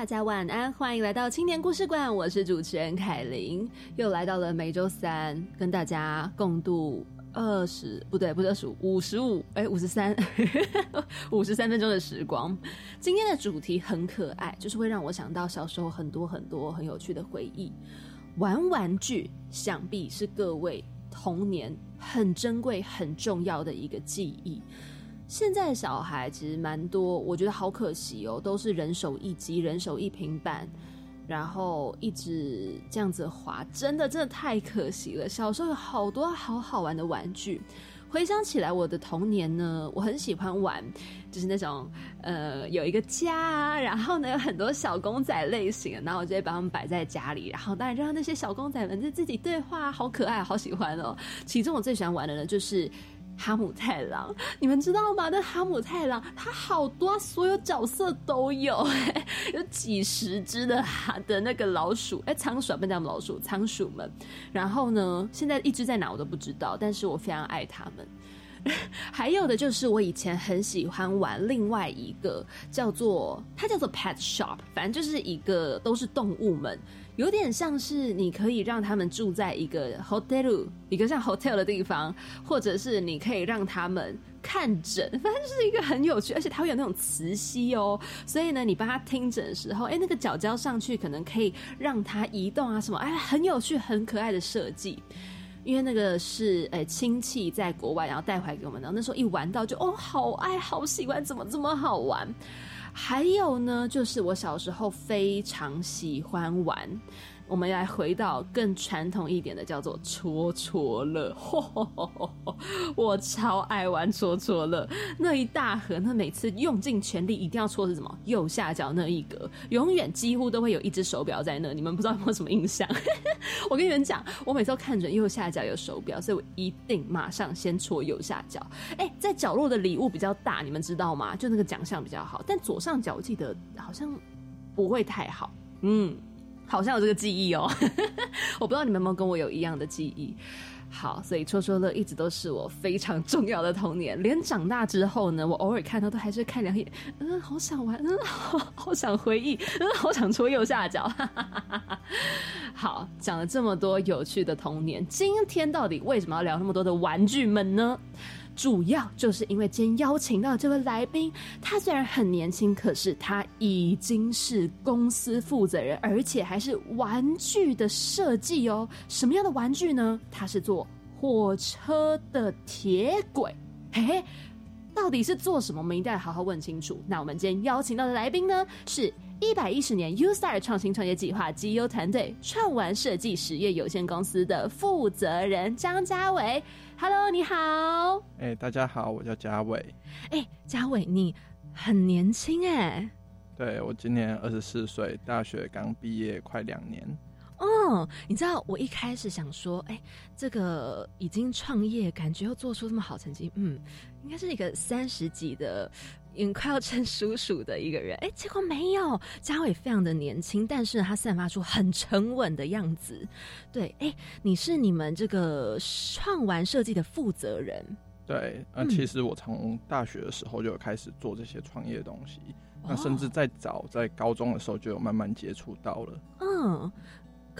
大家晚安，欢迎来到青年故事馆，我是主持人凯琳，又来到了每周三，跟大家共度二十不对，不是二十五，五十五，哎，五十三，五十三分钟的时光。今天的主题很可爱，就是会让我想到小时候很多很多很有趣的回忆。玩玩具，想必是各位童年很珍贵、很重要的一个记忆。现在的小孩其实蛮多，我觉得好可惜哦，都是人手一机、人手一平板，然后一直这样子滑，真的真的太可惜了。小时候有好多好好玩的玩具，回想起来，我的童年呢，我很喜欢玩，就是那种呃有一个家，然后呢有很多小公仔类型，然后我就会把它们摆在家里，然后当然让那些小公仔们就自己对话，好可爱，好喜欢哦。其中我最喜欢玩的呢，就是。哈姆太郎，你们知道吗？那哈姆太郎他好多，所有角色都有，有几十只的哈的那个老鼠，哎，仓鼠不能叫老鼠，仓鼠们。然后呢，现在一只在哪我都不知道，但是我非常爱它们。还有的就是我以前很喜欢玩另外一个叫做它叫做 Pet Shop，反正就是一个都是动物们。有点像是你可以让他们住在一个 hotel，一个像 hotel 的地方，或者是你可以让他们看诊，反正就是一个很有趣，而且它会有那种磁吸哦，所以呢，你帮他听诊的时候，哎，那个脚胶上去可能可以让它移动啊什么，哎，很有趣、很可爱的设计。因为那个是诶亲戚在国外，然后带回来给我们，然后那时候一玩到就哦，好爱，好喜欢，怎么这么好玩？还有呢，就是我小时候非常喜欢玩。我们来回到更传统一点的，叫做戳戳乐。我超爱玩戳戳乐，那一大盒，那每次用尽全力，一定要戳是什么？右下角那一格，永远几乎都会有一只手表在那。你们不知道有没有什么印象？我跟你们讲，我每次都看准右下角有手表，所以我一定马上先戳右下角。哎，在角落的礼物比较大，你们知道吗？就那个奖项比较好，但左上角我记得好像不会太好。嗯。好像有这个记忆哦，我不知道你们有没有跟我有一样的记忆。好，所以戳戳乐一直都是我非常重要的童年。连长大之后呢，我偶尔看到都还是看两眼，嗯，好想玩，嗯，好想回忆，嗯，好想戳右下角。好，讲了这么多有趣的童年，今天到底为什么要聊那么多的玩具们呢？主要就是因为今天邀请到这位来宾，他虽然很年轻，可是他已经是公司负责人，而且还是玩具的设计哦。什么样的玩具呢？他是做火车的铁轨，嘿嘿，到底是做什么？我们一定要好好问清楚。那我们今天邀请到的来宾呢，是一百一十年 U Star 创新创业计划 G U 团队创玩设计实业有限公司的负责人张家伟。Hello，你好。哎，大家好，我叫嘉伟。哎，嘉伟，你很年轻哎。对，我今年二十四岁，大学刚毕业，快两年。哦，你知道我一开始想说，哎，这个已经创业，感觉又做出这么好成绩，嗯，应该是一个三十几的。也快要成叔叔的一个人，哎，结果没有。嘉伟非常的年轻，但是他散发出很沉稳的样子。对，哎，你是你们这个创玩设计的负责人。对，那其实我从大学的时候就有开始做这些创业东西，那甚至在早在高中的时候就有慢慢接触到了。嗯，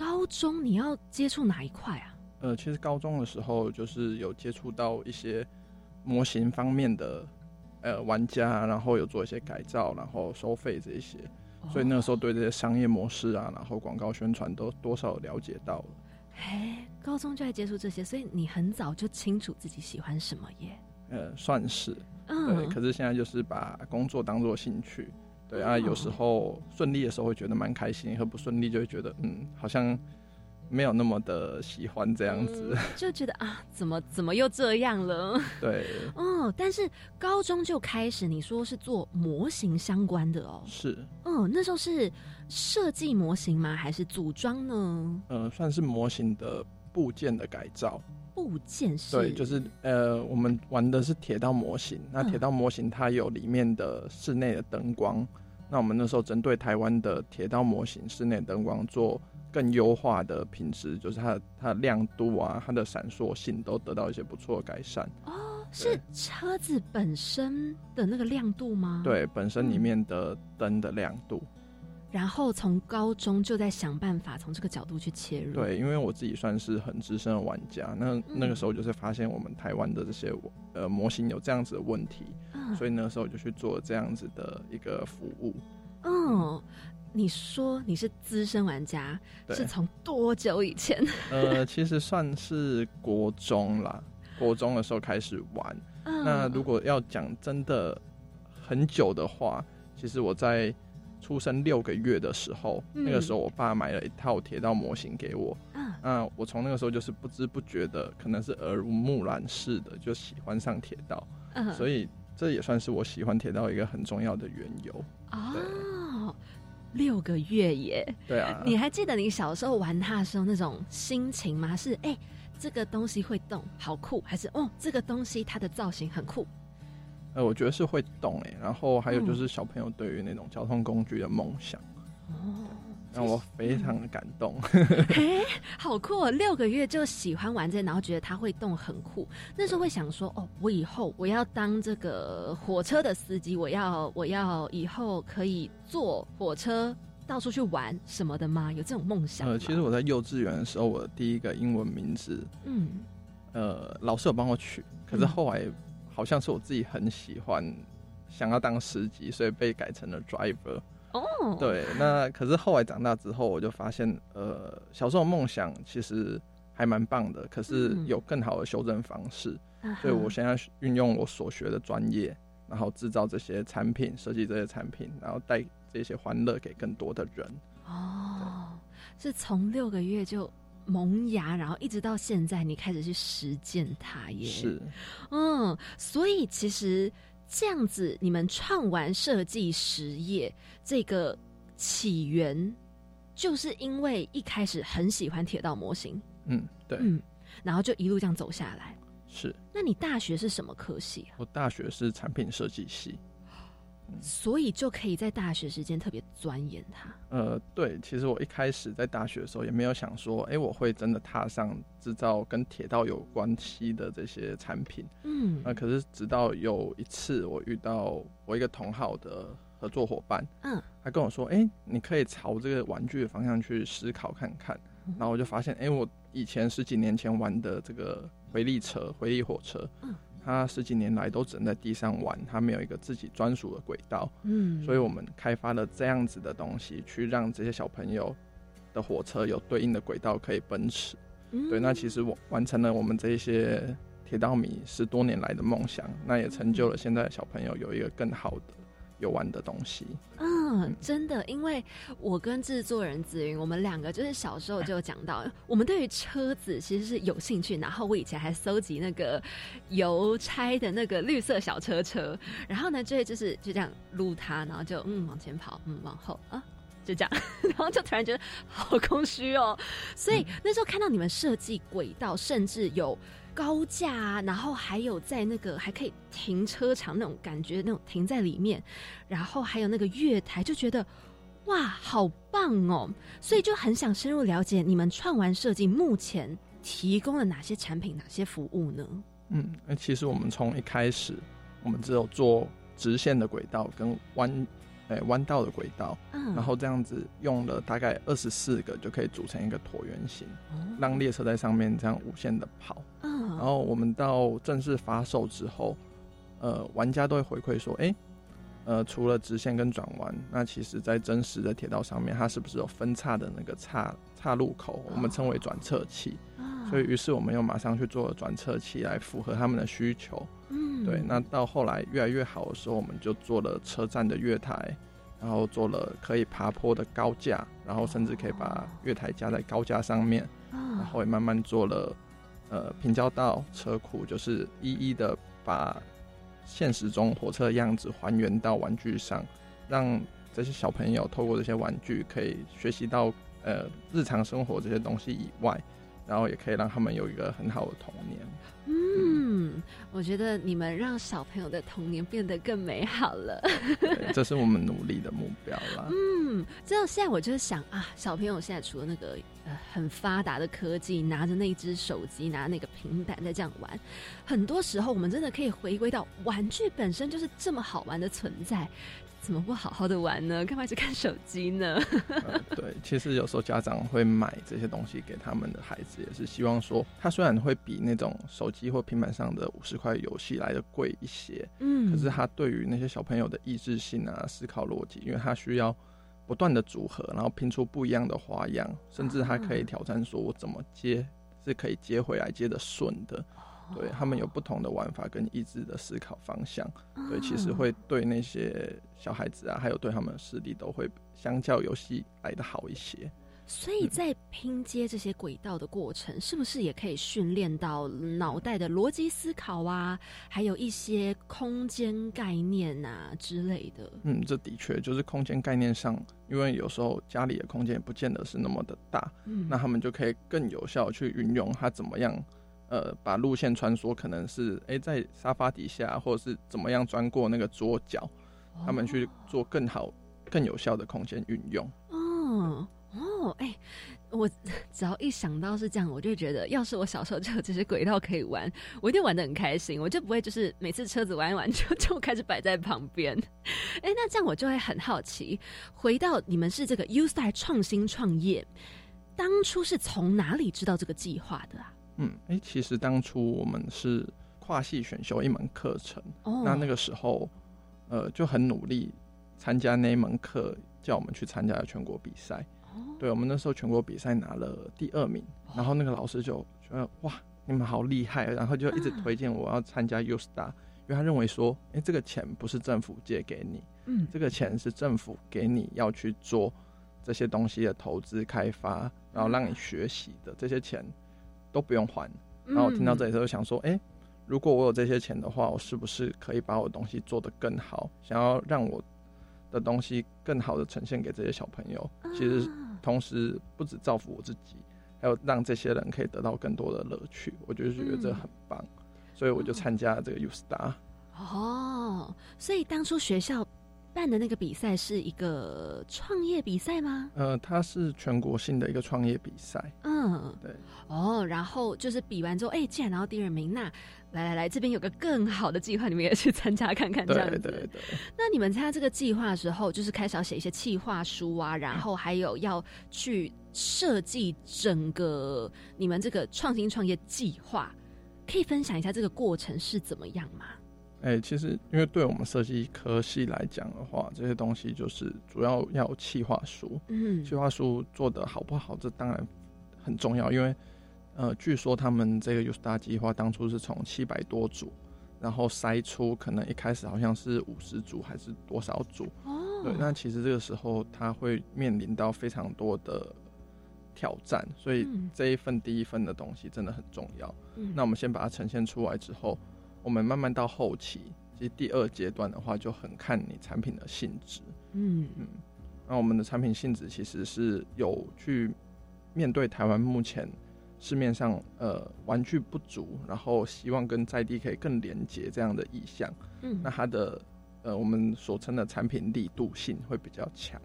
高中你要接触哪一块啊？呃，其实高中的时候就是有接触到一些模型方面的。呃，玩家，然后有做一些改造，然后收费这些，所以那个时候对这些商业模式啊，然后广告宣传都多少了解到了。哎，高中就在接触这些，所以你很早就清楚自己喜欢什么耶？呃，算是，对。可是现在就是把工作当做兴趣，对啊，有时候顺利的时候会觉得蛮开心，和不顺利就会觉得，嗯，好像。没有那么的喜欢这样子，就觉得啊，怎么怎么又这样了？对，哦，但是高中就开始，你说是做模型相关的哦，是，哦，那时候是设计模型吗？还是组装呢？呃，算是模型的部件的改造。部件是？对，就是呃，我们玩的是铁道模型。那铁道模型它有里面的室内的灯光。那我们那时候针对台湾的铁道模型室内灯光做更优化的品质，就是它的它的亮度啊，它的闪烁性都得到一些不错的改善。哦，是车子本身的那个亮度吗？对，本身里面的灯的亮度。然后从高中就在想办法从这个角度去切入。对，因为我自己算是很资深的玩家，那那个时候就是发现我们台湾的这些呃模型有这样子的问题，所以那时候就去做这样子的一个服务。嗯，你说你是资深玩家，是从多久以前？呃，其实算是国中啦，国中的时候开始玩。那如果要讲真的很久的话，其实我在。出生六个月的时候，那个时候我爸买了一套铁道模型给我。嗯，那我从那个时候就是不知不觉的，可能是耳濡目染似的，就喜欢上铁道。嗯，所以这也算是我喜欢铁道一个很重要的缘由。哦，六个月耶！对啊，你还记得你小时候玩它的时候那种心情吗？是哎，这个东西会动，好酷；还是哦，这个东西它的造型很酷？呃，我觉得是会动哎，然后还有就是小朋友对于那种交通工具的梦想，哦，让我非常的感动。哎，好酷！哦六个月就喜欢玩这，然后觉得它会动很酷。那时候会想说，哦，我以后我要当这个火车的司机，我要我要以后可以坐火车到处去玩什么的吗？有这种梦想？呃，其实我在幼稚园的时候，我的第一个英文名字，嗯，呃，老师有帮我取，可是后来。好像是我自己很喜欢，想要当司机，所以被改成了 driver。哦，对，那可是后来长大之后，我就发现，呃，小时候梦想其实还蛮棒的，可是有更好的修正方式。所以我现在运用我所学的专业，然后制造这些产品，设计这些产品，然后带这些欢乐给更多的人。哦，是从六个月就。萌芽，然后一直到现在，你开始去实践它耶。是，嗯，所以其实这样子，你们创完设计实业这个起源，就是因为一开始很喜欢铁道模型。嗯，对，嗯，然后就一路这样走下来。是，那你大学是什么科系？我大学是产品设计系。所以就可以在大学时间特别钻研它。呃，对，其实我一开始在大学的时候也没有想说，哎，我会真的踏上制造跟铁道有关系的这些产品。嗯，那可是直到有一次我遇到我一个同好的合作伙伴，嗯，他跟我说，哎，你可以朝这个玩具的方向去思考看看。然后我就发现，哎，我以前十几年前玩的这个回力车、回力火车，嗯。它十几年来都只能在地上玩，他没有一个自己专属的轨道。嗯，所以我们开发了这样子的东西，去让这些小朋友的火车有对应的轨道可以奔驰。对，那其实我完成了我们这些铁道迷十多年来的梦想，那也成就了现在小朋友有一个更好的。有玩的东西，嗯，真的，因为我跟制作人子云，我们两个就是小时候就讲到，我们对于车子其实是有兴趣，然后我以前还搜集那个邮差的那个绿色小车车，然后呢，就会就是就这样撸它，然后就嗯往前跑，嗯往后啊，就这样，然后就突然觉得好空虚哦，所以那时候看到你们设计轨道，甚至有。高架，然后还有在那个还可以停车场那种感觉，那种停在里面，然后还有那个月台，就觉得哇，好棒哦！所以就很想深入了解你们创完设计目前提供了哪些产品、哪些服务呢？嗯，那其实我们从一开始，我们只有做直线的轨道跟弯。哎，弯道的轨道，然后这样子用了大概二十四个，就可以组成一个椭圆形，让列车在上面这样无限的跑。然后我们到正式发售之后，呃，玩家都会回馈说，哎，呃，除了直线跟转弯，那其实在真实的铁道上面，它是不是有分叉的那个岔岔路口？我们称为转侧器。所以，于是我们又马上去做转侧器来符合他们的需求。嗯，对。那到后来越来越好的时候，我们就做了车站的月台，然后做了可以爬坡的高架，然后甚至可以把月台加在高架上面。然后也慢慢做了呃平交道车库，就是一一的把现实中火车的样子还原到玩具上，让这些小朋友透过这些玩具可以学习到呃日常生活这些东西以外。然后也可以让他们有一个很好的童年。嗯，我觉得你们让小朋友的童年变得更美好了，这是我们努力的目标啦。嗯，这样现在我就想啊，小朋友现在除了那个呃很发达的科技，拿着那只手机，拿那个平板在这样玩，很多时候我们真的可以回归到玩具本身就是这么好玩的存在。怎么不好好的玩呢？干嘛去看手机呢？对，其实有时候家长会买这些东西给他们的孩子，也是希望说，他虽然会比那种手机或平板上的五十块游戏来的贵一些，嗯，可是他对于那些小朋友的意志性啊、思考逻辑，因为他需要不断的组合，然后拼出不一样的花样，甚至还可以挑战说，我怎么接是可以接回来接的顺的。对他们有不同的玩法跟意志的思考方向，对，其实会对那些小孩子啊，还有对他们的视力都会相较游戏来的好一些。所以在拼接这些轨道的过程，是不是也可以训练到脑袋的逻辑思考啊？还有一些空间概念啊之类的？嗯，这的确就是空间概念上，因为有时候家里的空间也不见得是那么的大，嗯，那他们就可以更有效去运用它怎么样。呃，把路线穿梭可能是哎，在沙发底下，或者是怎么样钻过那个桌角，他们去做更好、更有效的空间运用。哦哦，哎，我 只要一想到是这样，我就觉得，要是我小时候就有这些轨道可以玩，我一定玩的很开心，我就不会就是每次车子玩一玩 就就开始摆在旁边。哎，那这样我就会很好奇，回到你们是这个 U Star 创新创业，当初是从哪里知道这个计划的啊？嗯，哎，其实当初我们是跨系选修一门课程，那那个时候，呃，就很努力参加那一门课，叫我们去参加全国比赛。对，我们那时候全国比赛拿了第二名，然后那个老师就觉得哇，你们好厉害，然后就一直推荐我要参加 U Star，因为他认为说，哎，这个钱不是政府借给你，嗯，这个钱是政府给你要去做这些东西的投资开发，然后让你学习的这些钱。都不用还，然后我听到这里时候想说，哎，如果我有这些钱的话，我是不是可以把我的东西做得更好？想要让我的东西更好的呈现给这些小朋友，其实同时不止造福我自己，还有让这些人可以得到更多的乐趣。我就觉得这很棒，所以我就参加了这个 U Star。哦，所以当初学校。办的那个比赛是一个创业比赛吗？呃，它是全国性的一个创业比赛。嗯，对。哦，然后就是比完之后，哎，既然拿到第二名，那来来来，这边有个更好的计划，你们也去参加看看，这样子。对对对。那你们参加这个计划的时候，就是开始要写一些计划书啊，然后还有要去设计整个你们这个创新创业计划，可以分享一下这个过程是怎么样吗？哎，其实因为对我们设计科系来讲的话，这些东西就是主要要有企划书。嗯，企划书做的好不好，这当然很重要。因为呃，据说他们这个 U Star 计划当初是从七百多组，然后筛出可能一开始好像是五十组还是多少组。哦，对，那其实这个时候他会面临到非常多的挑战，所以这一份第一份的东西真的很重要。嗯，那我们先把它呈现出来之后。我们慢慢到后期，其实第二阶段的话，就很看你产品的性质。嗯嗯，那我们的产品性质其实是有去面对台湾目前市面上呃玩具不足，然后希望跟在地可以更连接这样的意向。嗯，那它的呃我们所称的产品力度性会比较强，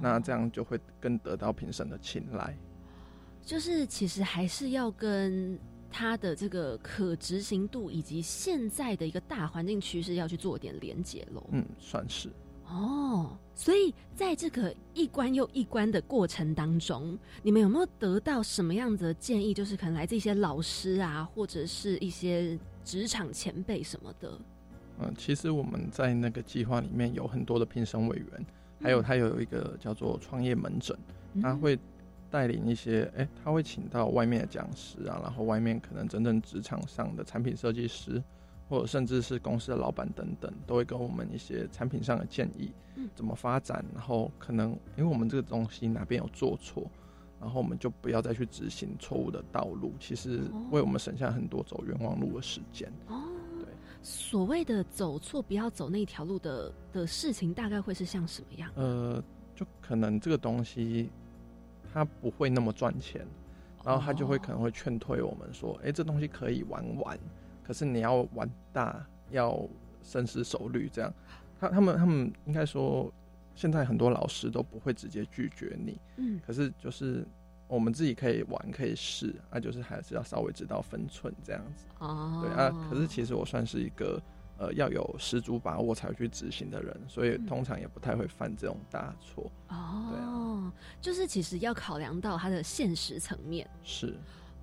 那这样就会更得到评审的青睐。就是其实还是要跟。它的这个可执行度以及现在的一个大环境趋势要去做点连接喽。嗯，算是。哦，所以在这个一关又一关的过程当中，你们有没有得到什么样的建议？就是可能来自一些老师啊，或者是一些职场前辈什么的。嗯，其实我们在那个计划里面有很多的评审委员，还有他有一个叫做创业门诊，他会。带领一些，哎，他会请到外面的讲师啊，然后外面可能真正职场上的产品设计师，或者甚至是公司的老板等等，都会给我们一些产品上的建议，怎么发展，然后可能因为我们这个东西哪边有做错，然后我们就不要再去执行错误的道路，其实为我们省下很多走冤枉路的时间。哦，对，所谓的走错不要走那条路的的事情，大概会是像什么样？呃，就可能这个东西。它不会那么赚钱，然后他就会可能会劝退我们说，哎，这东西可以玩玩，可是你要玩大，要深思熟虑。这样，他他们他们应该说，现在很多老师都不会直接拒绝你，嗯，可是就是我们自己可以玩，可以试，啊，就是还是要稍微知道分寸这样子。哦，对啊，可是其实我算是一个。呃，要有十足把握才会去执行的人，所以通常也不太会犯这种大错。哦，就是其实要考量到他的现实层面。是，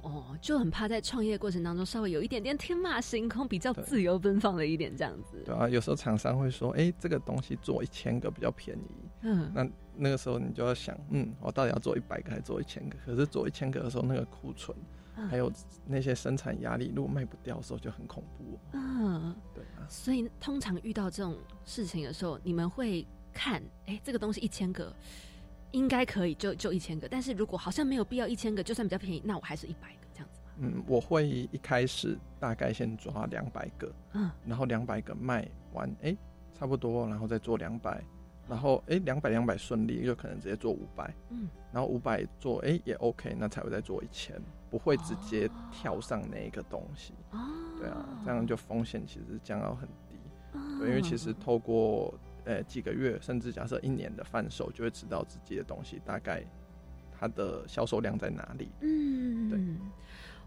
哦，就很怕在创业过程当中稍微有一点点天马行空，比较自由奔放了一点这样子。对啊，有时候厂商会说，哎，这个东西做一千个比较便宜。嗯，那那个时候你就要想，嗯，我到底要做一百个还是做一千个？可是做一千个的时候，那个库存。还有那些生产压力，如果卖不掉的时候就很恐怖。嗯，对啊。所以通常遇到这种事情的时候，你们会看，哎，这个东西一千个应该可以，就就一千个。但是如果好像没有必要一千个，就算比较便宜，那我还是一百个这样子嗯，我会一开始大概先抓两百个，嗯，然后两百个卖完，哎，差不多，然后再做两百。然后哎，两百两百顺利，就可能直接做五百，嗯，然后五百做哎也 OK，那才会再做一千，不会直接跳上那一个东西，哦，对啊，这样就风险其实降到很低，对，因为其实透过呃几个月，甚至假设一年的贩售，就会知道自己的东西大概它的销售量在哪里，嗯，对。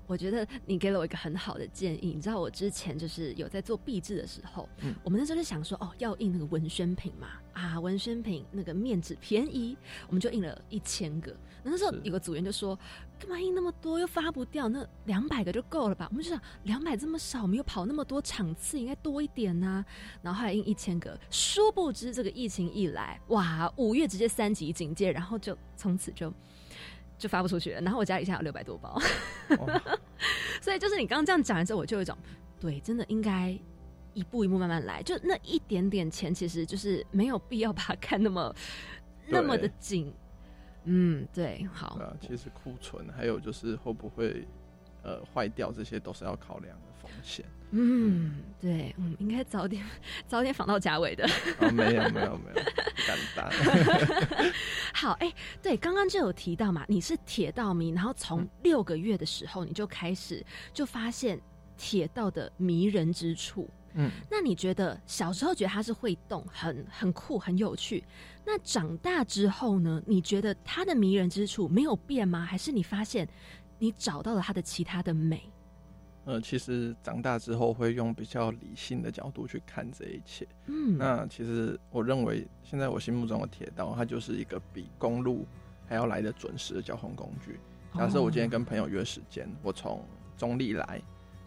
我觉得你给了我一个很好的建议。你知道我之前就是有在做壁纸的时候，嗯，我们那时候就想说，哦，要印那个文宣品嘛，啊，文宣品那个面纸便宜，我们就印了一千个。那时候有个组员就说，干嘛印那么多，又发不掉，那两百个就够了吧？我们就想，两百这么少，我们又跑那么多场次，应该多一点呐。然后后来印一千个，殊不知这个疫情一来，哇，五月直接三级警戒，然后就从此就。就发不出去了，然后我家里现在有六百多包，所以就是你刚刚这样讲完之后，我就有一种对，真的应该一步一步慢慢来，就那一点点钱，其实就是没有必要把它看那么那么的紧。嗯，对，好。啊，其实库存还有就是会不会呃坏掉，这些都是要考量的风险。嗯，对，嗯，应该早点 早点访到贾伟的。哦没有，没有，没有，不敢当。好，哎，对，刚刚就有提到嘛，你是铁道迷，然后从六个月的时候你就开始就发现铁道的迷人之处。嗯，那你觉得小时候觉得它是会动，很很酷，很有趣。那长大之后呢？你觉得它的迷人之处没有变吗？还是你发现你找到了它的其他的美？呃，其实长大之后会用比较理性的角度去看这一切。嗯，那其实我认为，现在我心目中的铁道，它就是一个比公路还要来的准时的交通工具。假设我今天跟朋友约时间，我从中立来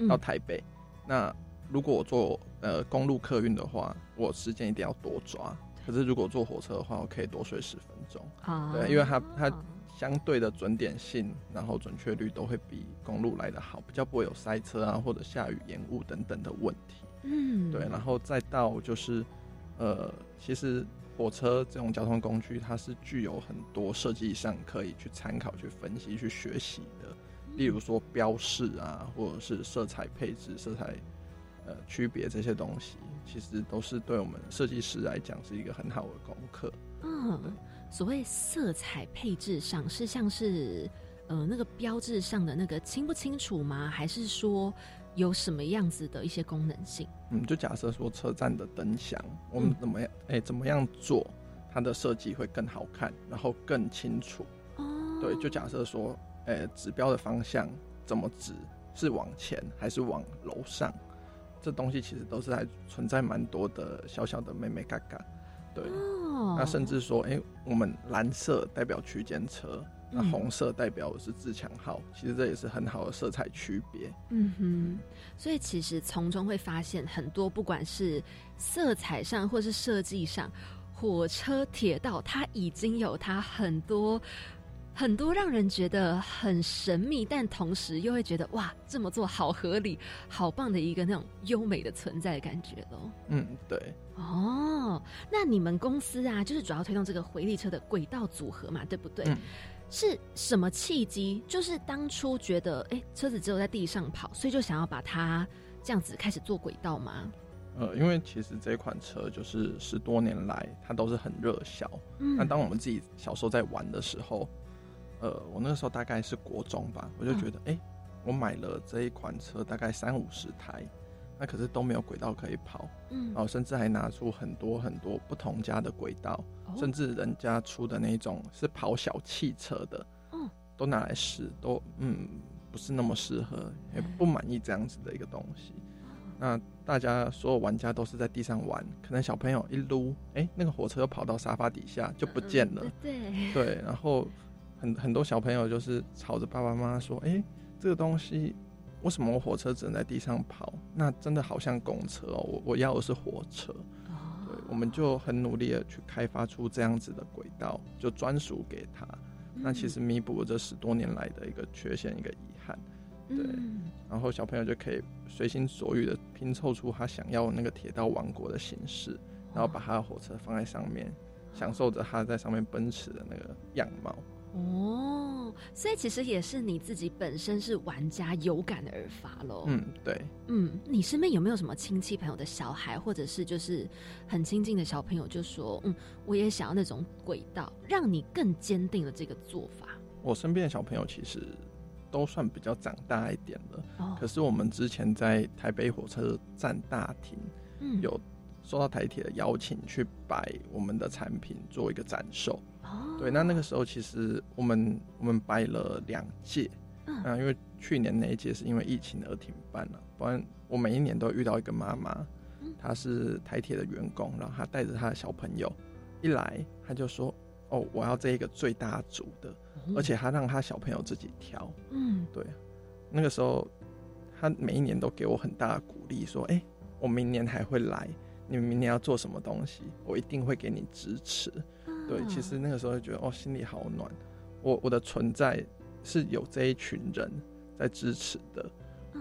到台北，那如果我坐呃公路客运的话，我时间一定要多抓。可是如果坐火车的话，我可以多睡十分钟。啊，对，因为它它。相对的准点性，然后准确率都会比公路来得好，比较不会有塞车啊，或者下雨延误等等的问题。嗯，对，然后再到就是，呃，其实火车这种交通工具，它是具有很多设计上可以去参考、去分析、去学习的。例如说标示啊，或者是色彩配置、色彩呃区别这些东西，其实都是对我们设计师来讲是一个很好的功课。嗯。所谓色彩配置上是像是呃那个标志上的那个清不清楚吗？还是说有什么样子的一些功能性？嗯，就假设说车站的灯箱，我们怎么样？哎，怎么样做它的设计会更好看，然后更清楚？哦，对，就假设说，哎，指标的方向怎么指？是往前还是往楼上？这东西其实都是还存在蛮多的小小的妹妹嘎嘎。对，那甚至说，哎，我们蓝色代表区间车，那红色代表的是自强号，其实这也是很好的色彩区别。嗯哼，所以其实从中会发现很多，不管是色彩上或是设计上，火车、铁道它已经有它很多。很多让人觉得很神秘，但同时又会觉得哇，这么做好合理、好棒的一个那种优美的存在的感觉咯。嗯，对。哦，那你们公司啊，就是主要推动这个回力车的轨道组合嘛，对不对？是什么契机？就是当初觉得，哎，车子只有在地上跑，所以就想要把它这样子开始做轨道吗？呃，因为其实这款车就是十多年来它都是很热销。嗯。那当我们自己小时候在玩的时候。呃，我那个时候大概是国中吧，我就觉得，哎、我买了这一款车，大概三五十台，那可是都没有轨道可以跑，嗯。然后甚至还拿出很多很多不同家的轨道，哦。甚至人家出的那种是跑小汽车的，嗯都拿来试，都嗯不是那么适合，也不满意这样子的一个东西。那大家所有玩家都是在地上玩，可能小朋友一撸，哎、那个火车又跑到沙发底下就不见了。对，对，然后很很多小朋友就是吵着爸爸妈妈说：“哎、这个东西为什么我火车只能在地上跑？那真的好像公车哦，我我要的是火车。”哦对，我们就很努力的去开发出这样子的轨道，就专属给他。那其实弥补了这十多年来的一个缺陷，一个遗憾。对嗯然后小朋友就可以随心所欲的拼凑出他想要那个铁道王国的形式，然后把他的火车放在上面，享受着他在上面奔驰的那个样貌。哦，所以其实也是你自己本身是玩家，有感而发喽。嗯，对。嗯，你身边有没有什么亲戚朋友的小孩，或者是就是很亲近的小朋友，就说嗯，我也想要那种轨道，让你更坚定了这个做法。我身边的小朋友其实都算比较长大一点了，哦可是我们之前在台北火车站大厅嗯有受到台铁的邀请去摆我们的产品做一个展售。哦。对，那那个时候其实我们我们摆了两届，嗯。啊，因为去年那一届是因为疫情而停办了，不然我每一年都遇到一个妈妈嗯，她是台铁的员工，然后她带着她的小朋友一来，她就说：“哦，我要这一个最大组的，而且她让她小朋友自己挑。嗯”对，那个时候她每一年都给我很大的鼓励，说：“哎、我明年还会来，你们明年要做什么东西，我一定会给你支持。”对，其实那个时候就觉得哦，心里好暖。我我的存在是有这一群人在支持的，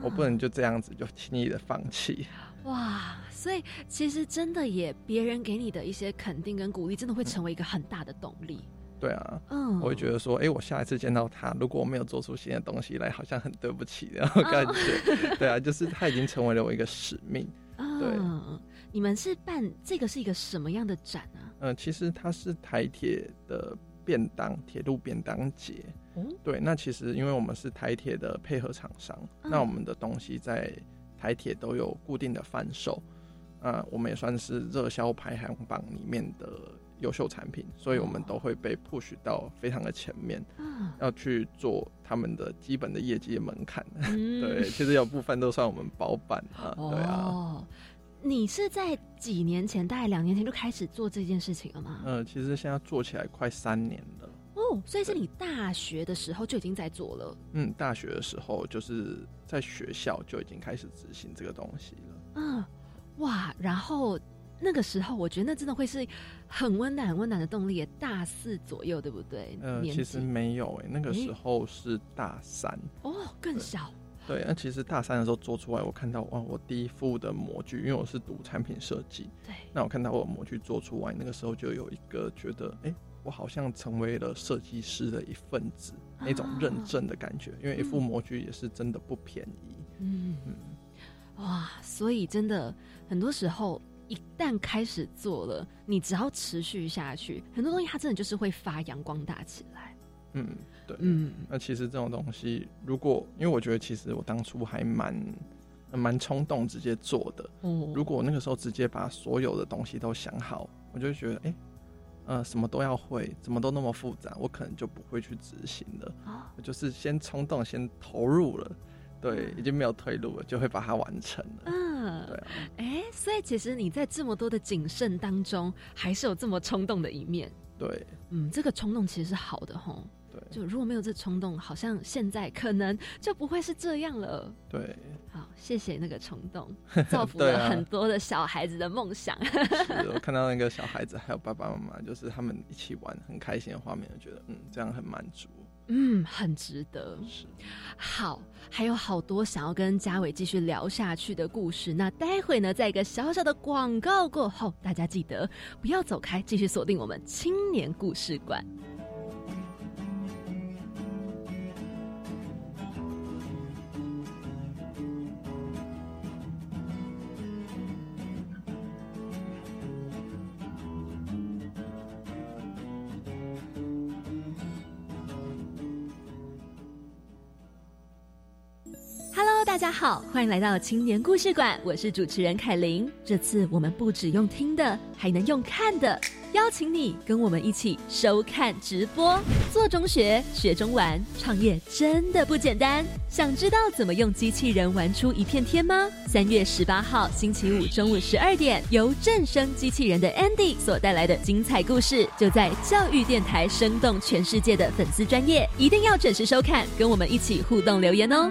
我不能就这样子就轻易的放弃。哇，所以其实真的也别人给你的一些肯定跟鼓励，真的会成为一个很大的动力。对啊，嗯，我会觉得说，哎、我下一次见到他，如果我没有做出新的东西来，好像很对不起那种感觉。对啊，就是他已经成为了我一个使命。对嗯，你们是办这个是一个什么样的展啊？嗯、其实它是台铁的便当，铁路便当节。嗯对，那其实因为我们是台铁的配合厂商，嗯那我们的东西在台铁都有固定的贩售，啊，我们也算是热销排行榜里面的优秀产品，所以我们都会被 push 到非常的前面，嗯，要去做他们的基本的业绩的门槛。嗯 对，其实有部分都算我们包办啊，对啊。哦，你是在几年前，大概两年前就开始做这件事情了吗？呃，其实现在做起来快三年了。哦，所以是你大学的时候就已经在做了。嗯，大学的时候就是在学校就已经开始执行这个东西了。嗯，哇，然后那个时候我觉得那真的会是很温暖、很温暖的动力，大四左右，对不对？呃，其实没有诶、那个时候是大三。哦更小，对，那其实大三的时候做出来，我看到哇，我第一副的模具，因为我是读产品设计，对，那我看到我的模具做出来，那个时候就有一个觉得，哎、我好像成为了设计师的一份子，那种认证的感觉。因为一副模具也是真的不便宜。嗯嗯，哇，所以真的很多时候。一旦开始做了，你只要持续下去，很多东西它真的就是会发扬光大起来。嗯，对。嗯，那其实这种东西，如果因为我觉得其实我当初还蛮呃蛮冲动，直接做的。哦如果那个时候直接把所有的东西都想好，我就会觉得，哎、呃，什么都要会，怎么都那么复杂，我可能就不会去执行了。啊，我就是先冲动，先投入了，对，已经没有退路了，就会把它完成了。嗯，对啊，哎，所以其实你在这么多的谨慎当中，还是有这么冲动的一面。对嗯，这个冲动其实是好的吼。对就如果没有这冲动，好像现在可能就不会是这样了。对，好，谢谢那个冲动，造福了很多的小孩子的梦想。是我看到那个小孩子还有爸爸妈妈，就是他们一起玩很开心的画面，我觉得嗯，这样很满足。嗯，很值得。是，好，还有好多想要跟嘉伟继续聊下去的故事。那待会呢，在一个小小的广告过后，大家记得不要走开，继续锁定我们青年故事馆。好，欢迎来到青年故事馆，我是主持人凯琳。这次我们不只用听的，还能用看的，邀请你跟我们一起收看直播。做中学，学中玩，创业真的不简单。想知道怎么用机器人玩出一片天吗？三月十八号星期五中午十二点，由正声机器人的 Andy 所带来的精彩故事，就在教育电台，生动全世界的粉丝专业，一定要准时收看，跟我们一起互动留言哦。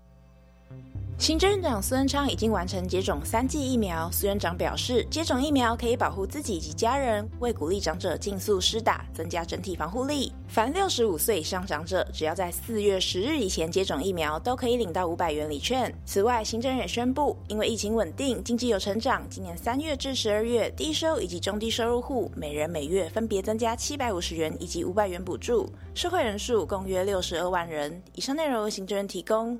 行政院长苏贞昌已经完成接种三剂疫苗。苏院长表示，接种疫苗可以保护自己及家人，为鼓励长者尽速施打，增加整体防护力。凡六十五岁以上长者，只要在四月十日以前接种疫苗，都可以领到五百元礼券。此外，行政院也宣布，因为疫情稳定，经济有成长，今年三月至十二月，低收以及中低收入户每人每月分别增加七百五十元以及五百元补助，社会人数共约六十二万人。以上内容由行政院提供。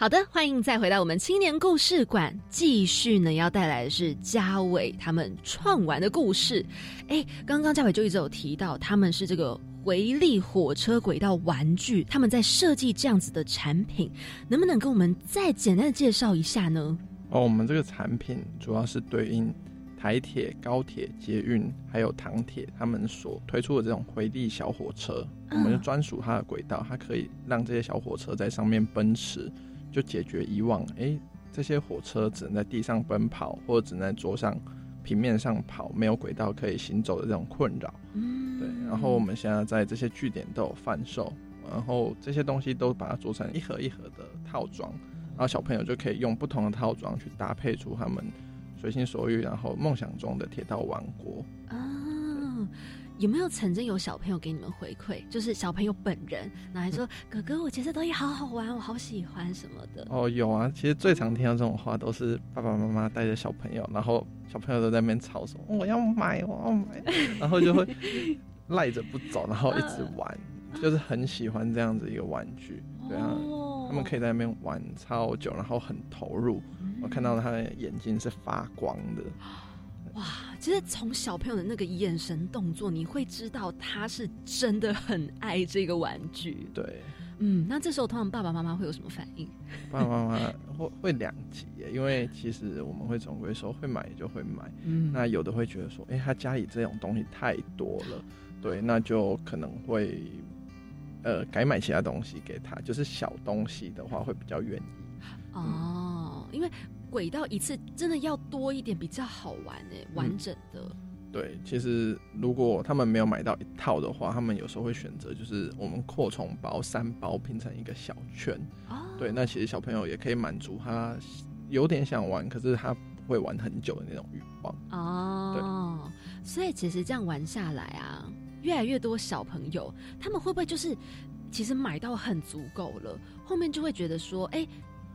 好的，欢迎再回到我们青年故事馆，继续呢要带来的是嘉伟他们创玩的故事。哎，刚刚嘉伟就一直有提到，他们是这个回力火车轨道玩具，他们在设计这样子的产品，能不能跟我们再简单的介绍一下呢？哦，我们这个产品主要是对应台铁、高铁、捷运还有唐铁他们所推出的这种回力小火车，我们就专属它的轨道，它可以让这些小火车在上面奔驰。就解决以往哎，这些火车只能在地上奔跑，或者只能在桌上平面上跑，没有轨道可以行走的这种困扰。嗯，对。然后我们现在在这些据点都有贩售，然后这些东西都把它做成一盒一盒的套装，然后小朋友就可以用不同的套装去搭配出他们随心所欲，然后梦想中的铁道王国。啊。有没有曾经有小朋友给你们回馈？就是小朋友本人，然后说：“ 哥哥，我觉得东西好好玩，我好喜欢什么的。”哦，有啊，其实最常听到这种话都是爸爸妈妈带着小朋友，然后小朋友都在那边吵说：“我要买，我要买。”然后就会 赖着不走，然后一直玩，就是很喜欢这样子一个玩具。对啊，他们可以在那边玩超久，然后很投入。我看到他的眼睛是发光的。哇，其实从小朋友的那个眼神动作，你会知道他是真的很爱这个玩具。对，嗯，那这时候通常爸爸妈妈会有什么反应？爸爸妈妈 会会两极，因为其实我们会总归说会买就会买，嗯，那有的会觉得说，哎，他家里这种东西太多了，对，那就可能会呃改买其他东西给他，就是小东西的话会比较愿意。哦，因为。轨道一次真的要多一点比较好玩哎，完整的。对，其实如果他们没有买到一套的话，他们有时候会选择就是我们扩充包三包拼成一个小圈。哦。对，那其实小朋友也可以满足他有点想玩，可是他不会玩很久的那种欲望。哦。对。所以其实这样玩下来啊，越来越多小朋友他们会不会就是其实买到很足够了，后面就会觉得说，哎，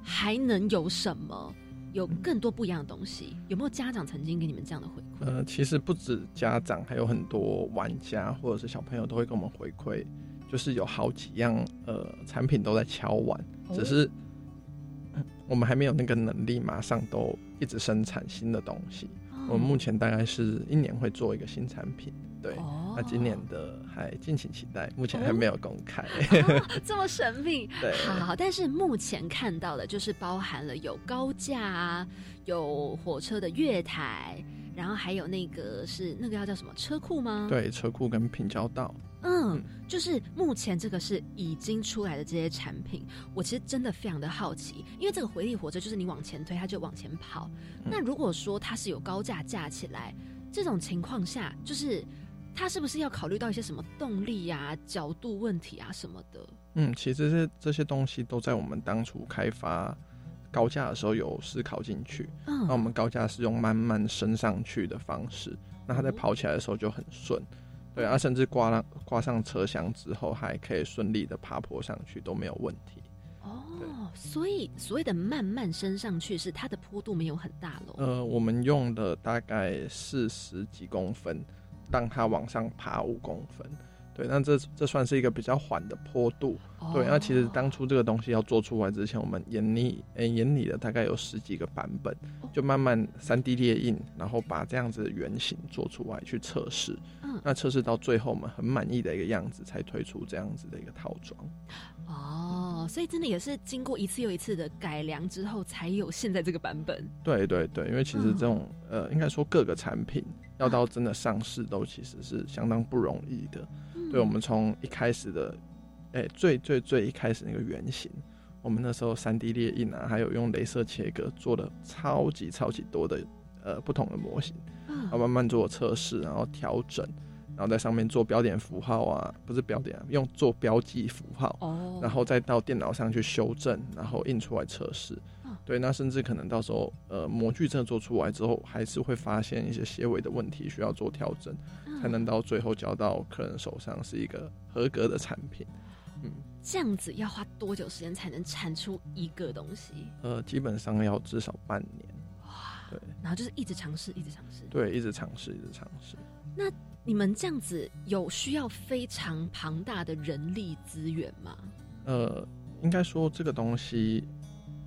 还能有什么？有更多不一样的东西，有没有家长曾经给你们这样的回馈？呃，其实不止家长，还有很多玩家或者是小朋友都会跟我们回馈，就是有好几样呃产品都在敲碗，只是我们还没有那个能力马上都一直生产新的东西。我们目前大概是一年会做一个新产品。对，那今年的还敬请期待，目前还没有公开，这么神秘。对，好，但是目前看到的，就是包含了有高架啊，有火车的月台，然后还有那个是那个要叫什么车库吗？对，车库跟平交道。嗯，就是目前这个是已经出来的这些产品，我其实真的非常的好奇，因为这个回力火车就是你往前推，它就往前跑。那如果说它是有高架架起来，这种情况下，就是它是不是要考虑到一些什么动力啊、角度问题啊什么的？嗯，其实这这些东西都在我们当初开发高架的时候有思考进去。嗯那我们高架是用慢慢升上去的方式，那它在跑起来的时候就很顺。对啊，甚至挂上挂上车厢之后，还可以顺利的爬坡上去，都没有问题。哦，所以所谓的慢慢升上去，是它的坡度没有很大喽。呃，我们用的大概四十几公分，让它往上爬五公分。对，那这这算是一个比较缓的坡度。对，那其实当初这个东西要做出来之前，我们研拟诶研拟了大概有十几个版本，就慢慢三 D 列印，然后把这样子的原型做出来去测试。嗯那测试到最后，我们很满意的一个样子，才推出这样子的一个套装。哦，所以真的也是经过一次又一次的改良之后，才有现在这个版本。对对对，因为其实这种、呃，应该说各个产品要到真的上市，都其实是相当不容易的。对，我们从一开始的，哎、最最最一开始那个原型，我们那时候三 D 列印啊，还有用镭射切割做了超级超级多的呃不同的模型，然后慢慢做测试，然后调整，然后在上面做标点符号啊，不是标点啊，用做标记符号，哦然后再到电脑上去修正，然后印出来测试。对，那甚至可能到时候，呃，模具真的做出来之后，还是会发现一些些微的问题，需要做调整，才能到最后交到客人手上是一个合格的产品。嗯这样子要花多久时间才能产出一个东西？呃，基本上要至少半年。哇对然后就是一直尝试，一直尝试。对，一直尝试，一直尝试。那你们这样子有需要非常庞大的人力资源吗？呃，应该说这个东西，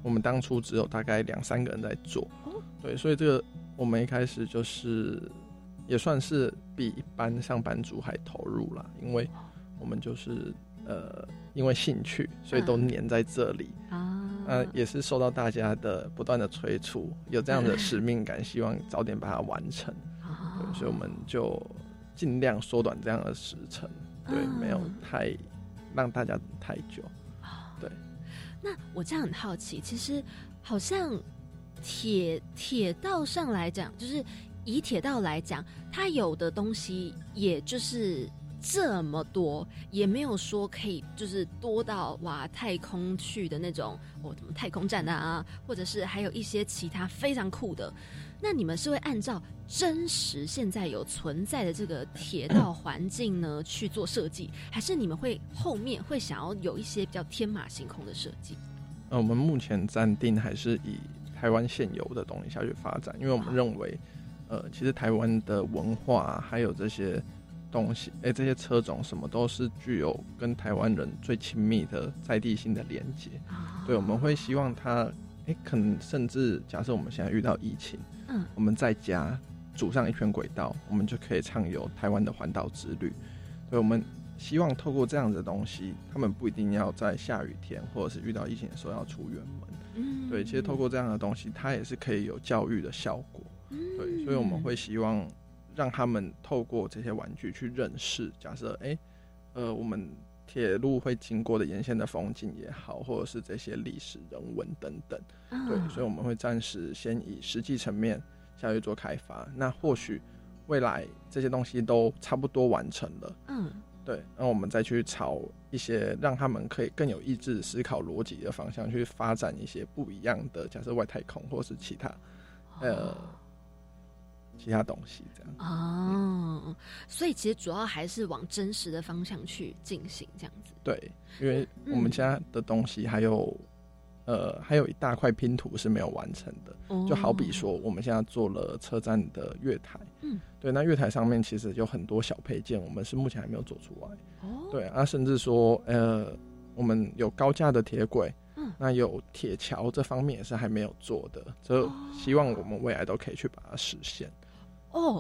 我们当初只有大概两三个人在做，对，所以这个我们一开始就是也算是比一般上班族还投入啦，因为我们就是呃因为兴趣，所以都黏在这里。啊。呃，也是受到大家的不断的催促，有这样的使命感，希望早点把它完成。对，所以我们就尽量缩短这样的时程，对，没有太让大家等太久。那我这样很好奇，其实好像铁铁道上来讲，就是以铁道来讲，它有的东西也就是这么多，也没有说可以就是多到哇太空去的那种哦，什么太空站啊，或者是还有一些其他非常酷的。那你们是会按照真实现在有存在的这个铁道环境呢去做设计，还是你们会后面会想要有一些比较天马行空的设计？呃，我们目前暂定还是以台湾现有的东西下去发展，因为我们认为，呃，其实台湾的文化还有这些东西，哎、这些车种什么都是具有跟台湾人最亲密的在地性的连接。对，我们会希望它，哎、可能甚至假设我们现在遇到疫情，嗯我们在家组上一圈轨道，我们就可以畅游台湾的环岛之旅。对，我们希望透过这样子的东西，他们不一定要在下雨天或者是遇到疫情的时候要出远门。嗯对，其实透过这样的东西，它也是可以有教育的效果。嗯对，所以我们会希望让他们透过这些玩具去认识，假设哎、呃，我们铁路会经过的沿线的风景也好，或者是这些历史人文等等。对，啊所以我们会暂时先以实际层面下去做开发。那或许未来这些东西都差不多完成了，嗯对，那我们再去朝一些让他们可以更有意志思考逻辑的方向去发展一些不一样的，假设外太空或是其他呃其他东西这样。哦，所以其实主要还是往真实的方向去进行，这样子。对，因为我们家的东西还有。呃，还有一大块拼图是没有完成的，哦就好比说，我们现在做了车站的月台，嗯，对，那月台上面其实有很多小配件，我们是目前还没有做出来，哦，对啊，甚至说，呃，我们有高架的铁轨，嗯那有铁桥这方面也是还没有做的，就希望我们未来都可以去把它实现。哦，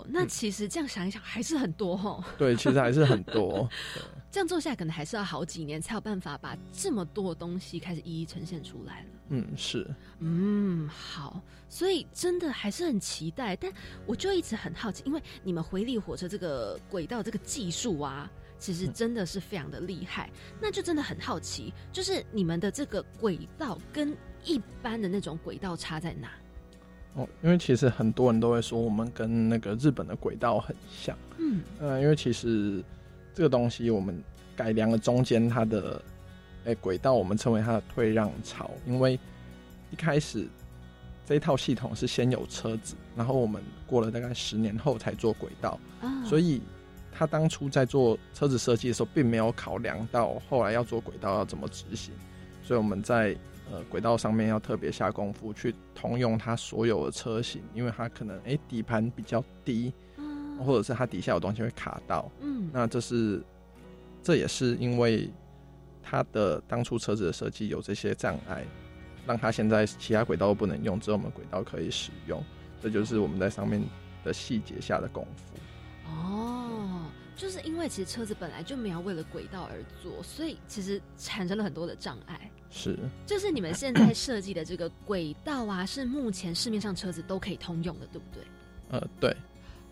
那其实这样想一想，还是很多哦。对，其实还是很多。这样做下来，可能还是要好几年才有办法把这么多东西开始一一呈现出来了。嗯，是，嗯，好，所以真的还是很期待，但我就一直很好奇，因为你们回力火车这个轨道这个技术啊，其实真的是非常的厉害。那就真的很好奇，就是你们的这个轨道跟一般的那种轨道差在哪？哦，因为其实很多人都会说我们跟那个日本的轨道很像。嗯，呃，因为其实这个东西我们改良了中间它的诶轨道，我们称为它的退让槽，因为一开始这一套系统是先有车子，然后我们过了大概十年后才做轨道，啊。所以他当初在做车子设计的时候，并没有考量到后来要做轨道要怎么执行，所以我们在呃轨道上面要特别下功夫去通用它所有的车型，因为它可能诶底盘比较低，嗯或者是它底下有东西会卡到，嗯那这是这也是因为它的当初车子的设计有这些障碍，让它现在其他轨道都不能用，只有我们轨道可以使用。这就是我们在上面的细节下的功夫。哦，就是因为其实车子本来就没有为了轨道而做，所以其实产生了很多的障碍。是，就是你们现在设计的这个轨道啊，是目前市面上车子都可以通用的，对不对？呃，对，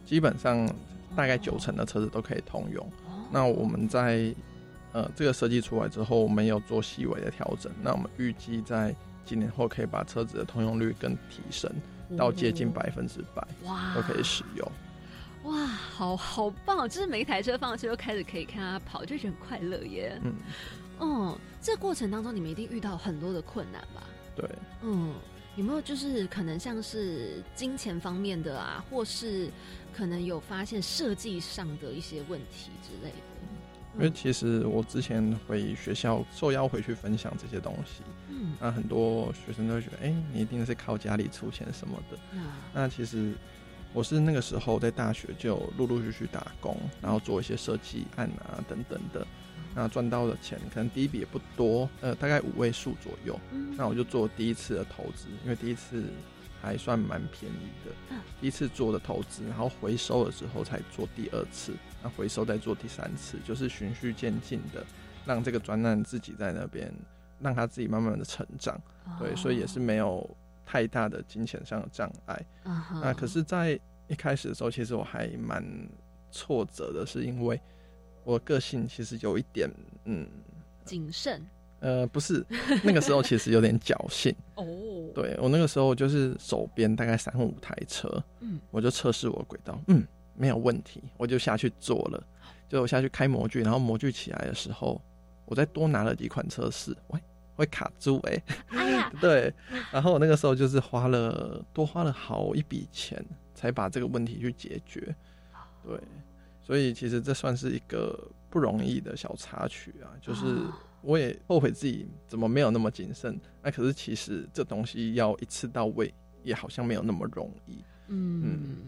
基本上大概九成的车子都可以通用。哦，那我们在呃这个设计出来之后，我们有做细微的调整。那我们预计在几年后可以把车子的通用率更提升到接近百分之百，哇都可以使用。哇，好好棒！就是每一台车放上去就开始可以看它跑，就觉得很快乐耶。嗯，哦，这过程当中你们一定遇到很多的困难吧？对。嗯，有没有就是可能像是金钱方面的啊，或是可能有发现设计上的一些问题之类的？因为其实我之前回学校受邀回去分享这些东西，嗯，那很多学生都会觉得，哎、你一定是靠家里出钱什么的。那那其实我是那个时候在大学就陆陆续续打工，然后做一些设计案啊等等的，那赚到的钱可能第一笔也不多，呃，大概五位数左右。嗯。那我就做第一次的投资，因为第一次还算蛮便宜的。嗯，第一次做的投资，然后回收了之后才做第二次，那回收再做第三次，就是循序渐进的，让这个专案自己在那边让他自己慢慢的成长，对，所以也是没有太大的金钱上的障碍。啊可是，在一开始的时候，其实我还蛮挫折的，是因为我个性其实有一点，嗯，谨慎。呃，不是，那个时候其实有点侥幸。哦，对我那个时候就是手边大概三五台车，嗯，我就测试我轨道，嗯，没有问题，我就下去做了，就我下去开模具，然后模具起来的时候，我再多拿了几款测试，喂，会卡住哎、哎呀，对，然后我那个时候就是花了多花了好一笔钱，才把这个问题去解决，对，所以其实这算是一个不容易的小插曲啊，就是哦我也后悔自己怎么没有那么谨慎，那可是其实这东西要一次到位，也好像没有那么容易，嗯，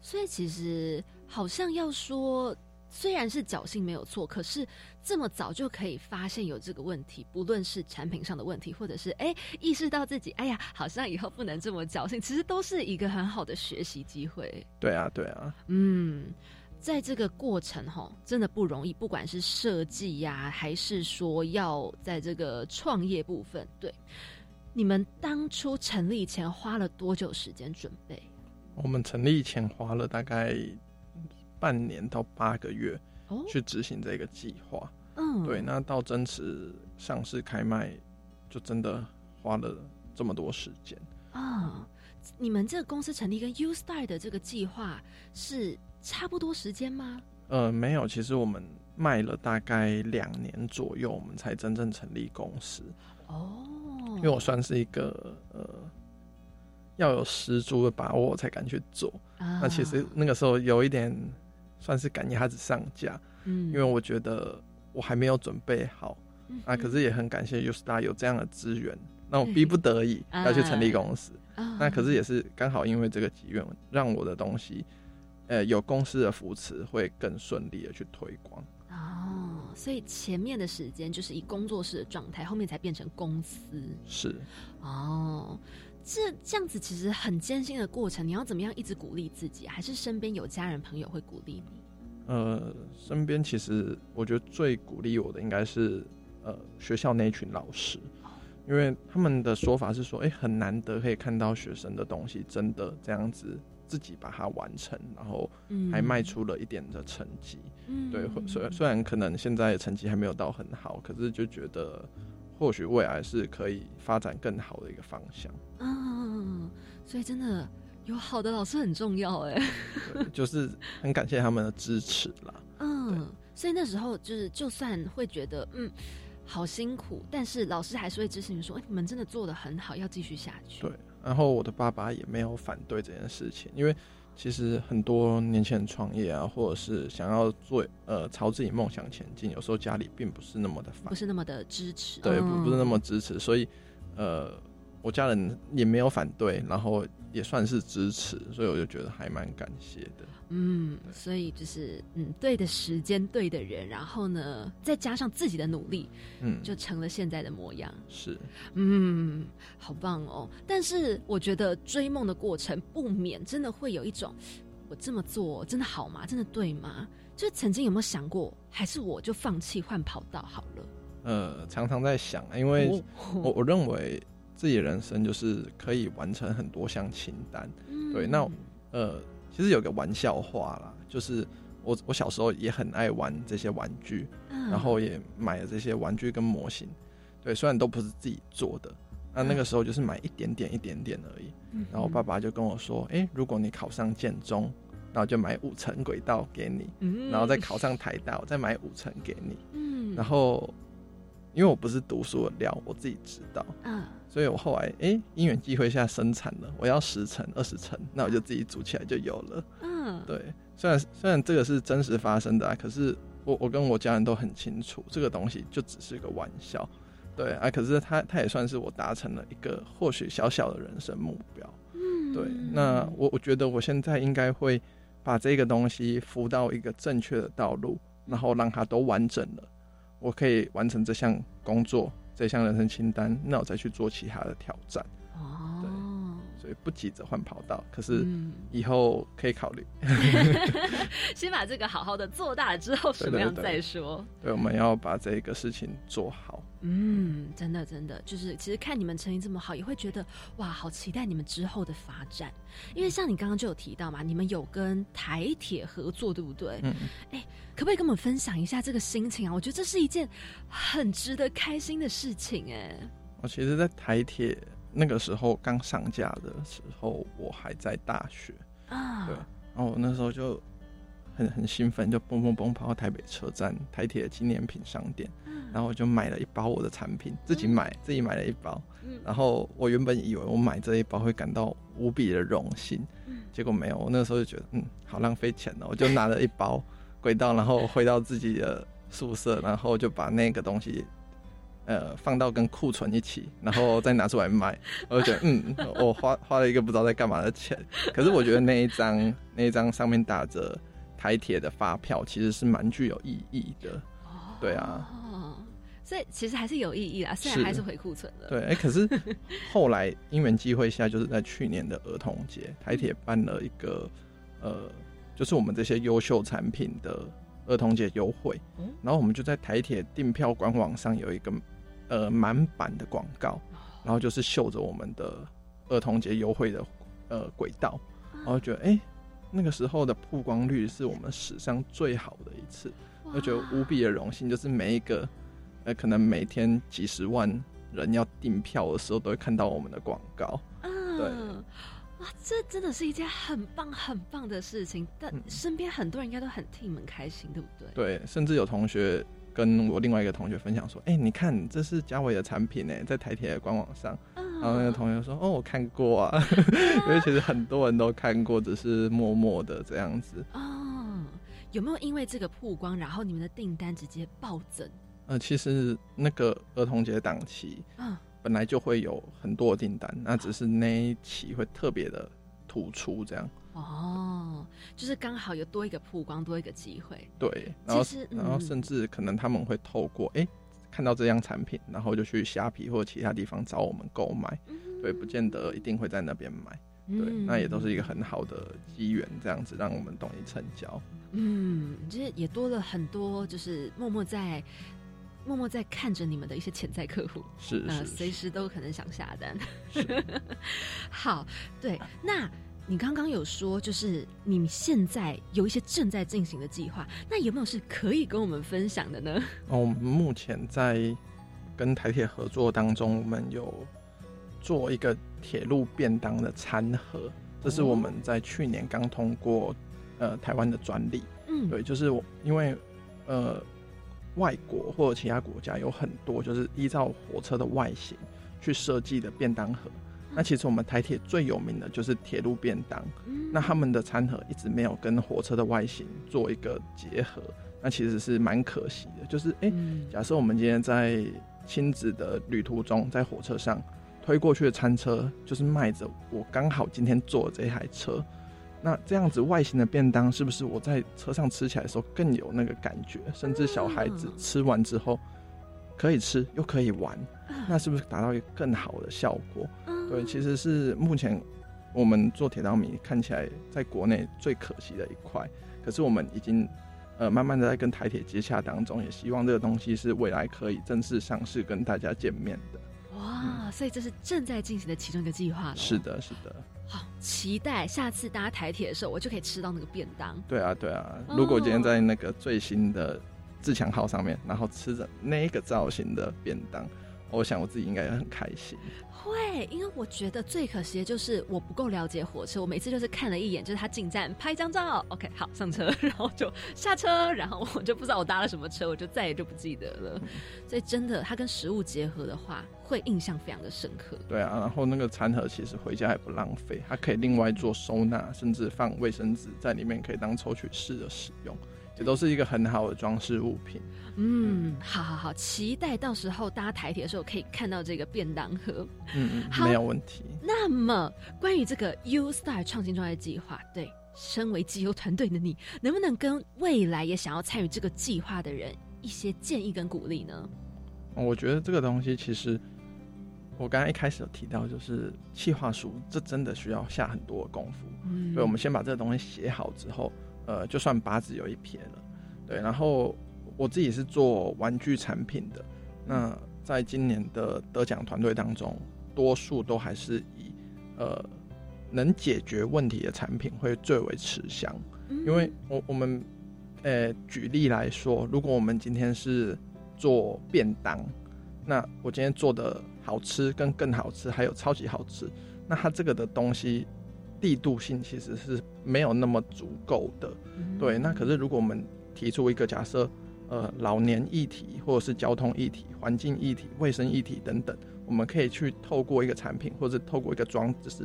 所以其实好像要说，虽然是侥幸没有错，可是这么早就可以发现有这个问题，不论是产品上的问题，或者是哎意识到自己哎呀，好像以后不能这么侥幸，其实都是一个很好的学习机会。对啊，对啊，嗯，在这个过程哈，真的不容易，不管是设计呀、还是说要在这个创业部分，对，你们当初成立前花了多久时间准备？我们成立前花了大概半年到八个月哦，去执行这个计划。嗯，对，那到真实上市开卖，就真的花了这么多时间。啊、你们这个公司成立跟 U Star 的这个计划是差不多时间吗？呃，没有，其实我们卖了大概两年左右，我们才真正成立公司。哦，因为我算是一个呃，要有十足的把握才敢去做。啊那其实那个时候有一点算是赶鸭子上架，嗯因为我觉得我还没有准备好嗯啊。可是也很感谢 U Star 有这样的资源，那我逼不得已啊要去成立公司。啊那可是也是刚好因为这个机缘，让我的东西，呃，有公司的扶持，会更顺利的去推广。哦，所以前面的时间就是以工作室的状态，后面才变成公司是，哦。这这样子其实很艰辛的过程，你要怎么样一直鼓励自己？还是身边有家人朋友会鼓励你？呃，身边其实我觉得最鼓励我的应该是呃学校那一群老师，因为他们的说法是说，哎、很难得可以看到学生的东西真的这样子自己把它完成，然后嗯还卖出了一点的成绩。嗯对，或虽虽然可能现在成绩还没有到很好，可是就觉得或许未来是可以发展更好的一个方向。嗯，所以真的有好的老师很重要哎。就是很感谢他们的支持啦。嗯，所以那时候就是，就算会觉得嗯好辛苦，但是老师还是会支持你说，哎、你们真的做的很好，要继续下去。对，然后我的爸爸也没有反对这件事情，因为其实很多年轻人创业啊，或者是想要做呃朝自己梦想前进，有时候家里并不是那么的反不是那么的支持，对，不不是那嗯。么支持，所以呃，我家人也没有反对，然后也算是支持，所以我就觉得还蛮感谢的。嗯，所以就是嗯，对的时间，对的人，然后呢，再加上自己的努力，嗯，就成了现在的模样。是嗯，好棒哦！但是我觉得追梦的过程不免真的会有一种，我这么做真的好吗？真的对吗？就是曾经有没有想过，还是我就放弃换跑道好了？呃，常常在想，因为哦我我认为自己的人生就是可以完成很多项清单。对，那呃，其实有个玩笑话啦，就是我我小时候也很爱玩这些玩具，嗯然后也买了这些玩具跟模型。对，虽然都不是自己做的，那那个时候就是买一点点一点点而已。嗯然后爸爸就跟我说：“诶，如果你考上建中，然后就买五层轨道给你，嗯然后再考上台大，我再买五层给你。嗯然后，因为我不是读书的料，我自己知道，嗯所以我后来诶，因缘际会下生产了，我要十层、二十层，那我就自己组起来就有了。嗯，对，虽然虽然这个是真实发生的、啊，可是我我跟我家人都很清楚，这个东西就只是个玩笑。对啊，可是他他也算是我达成了一个或许小小的人生目标。嗯对，那我我觉得我现在应该会把这个东西扶到一个正确的道路，然后让它都完整了，我可以完成这项工作、这项人生清单，那我再去做其他的挑战。所以不急着换跑道，可是嗯以后可以考虑。先把这个好好的做大了之后，什么样对对对再说。对，我们要把这个事情做好。嗯，真的真的，就是其实看你们成绩这么好，也会觉得哇，好期待你们之后的发展。因为像你刚刚就有提到嘛，你们有跟台铁合作，对不对？嗯，可不可以跟我们分享一下这个心情啊？我觉得这是一件很值得开心的事情哎。我其实，在台铁那个时候刚上架的时候，我还在大学，啊，对然后我那时候就很很兴奋，就蹦蹦蹦跑到台北车站台铁纪念品商店，然后我就买了一包我的产品，自己买，自己买了一包。嗯然后我原本以为我买这一包会感到无比的荣幸，嗯结果没有。我那时候就觉得，嗯，好浪费钱哦，我就拿了一包 轨道，然后回到自己的宿舍，然后就把那个东西。呃，放到跟库存一起，然后再拿出来卖，我就觉得，嗯，我花花了一个不知道在干嘛的钱。可是我觉得那一张 那一张上面打着台铁的发票，其实是蛮具有意义的。对啊哦，所以其实还是有意义啦，虽然还是回库存了。对，哎、可是后来因缘机会下，就是在去年的儿童节，台铁办了一个呃，就是我们这些优秀产品的儿童节优惠，嗯然后我们就在台铁订票官网上有一个呃满版的广告，然后就是秀着我们的儿童节优惠的呃轨道，然后觉得哎、那个时候的曝光率是我们史上最好的一次，我觉得无比的荣幸，就是每一个呃可能每天几十万人要订票的时候，都会看到我们的广告。嗯，哇，这真的是一件很棒很棒的事情。但嗯身边很多人应该都很替你们开心，对不对？对，甚至有同学跟我另外一个同学分享说：“哎、你看，这是嘉伟的产品呢，在台铁的官网上。”嗯然后那个同学说：“哦，我看过啊，因为其实很多人都看过，只是默默的这样子。哦，有没有因为这个曝光，然后你们的订单直接暴增？呃，其实那个儿童节档期嗯，本来就会有很多的订单，那只是那一期会特别的突出这样。哦，就是刚好有多一个曝光，多一个机会。对，然后其实然后嗯甚至可能他们会透过哎、诶看到这样产品，然后就去虾皮或者其他地方找我们购买。对，不见得一定会在那边买。对，嗯那也都是一个很好的机缘，这样子让我们懂易成交。嗯，就是也多了很多，就是默默在默默在看着你们的一些潜在客户，是那随时都可能想下单。是 好，对，那你刚刚有说，就是你们现在有一些正在进行的计划，那有没有是可以跟我们分享的呢？哦，我们目前在跟台铁合作当中，我们有做一个铁路便当的餐盒，这是我们在去年刚通过呃台湾的专利。嗯，对，就是我因为呃外国或者其他国家有很多就是依照火车的外形去设计的便当盒。那其实我们台铁最有名的就是铁路便当，那他们的餐盒一直没有跟火车的外形做一个结合，那其实是蛮可惜的。就是哎，假设我们今天在亲子的旅途中，在火车上推过去的餐车，就是卖着我刚好今天坐的这台车，那这样子外形的便当，是不是我在车上吃起来的时候更有那个感觉？甚至小孩子吃完之后可以吃又可以玩，那是不是达到一个更好的效果？对，其实是目前我们做铁道迷看起来在国内最可惜的一块。可是我们已经呃慢慢的在跟台铁接洽当中，也希望这个东西是未来可以正式上市跟大家见面的。哇，所以这是正在进行的其中一个计划是的，是的。好，期待下次搭台铁的时候，我就可以吃到那个便当。对啊，对啊。如果今天在那个最新的自强号上面，然后吃着那个造型的便当。我想我自己应该也很开心，会，因为我觉得最可惜的就是我不够了解火车，我每次就是看了一眼，就是他进站拍张照，OK，好上车，然后就下车，然后我就不知道我搭了什么车，我就再也就不记得了。所以真的，它跟食物结合的话，会印象非常的深刻。对啊，然后那个餐盒其实回家也不浪费，它可以另外做收纳，甚至放卫生纸在里面，可以当抽取式的使用。也都是一个很好的装饰物品。嗯，好好好，期待到时候搭台铁的时候可以看到这个便当盒。嗯嗯，没有问题。那么关于这个 U Star 创新创业计划，对，身为机油团队的你，能不能跟未来也想要参与这个计划的人一些建议跟鼓励呢？我觉得这个东西其实，我刚刚一开始有提到，就是计划书，这真的需要下很多的功夫。嗯，所以我们先把这个东西写好之后。呃，就算八字有一撇了，对。然后我自己是做玩具产品的，那在今年的得奖团队当中，多数都还是以呃能解决问题的产品会最为吃香。因为我我们呃举例来说，如果我们今天是做便当，那我今天做的好吃跟更好吃，还有超级好吃，那它这个的东西。力度性其实是没有那么足够的，对。那可是如果我们提出一个假设，呃，老年议题或者是交通议题、环境议题、卫生议题等等，我们可以去透过一个产品或者透过一个装，置是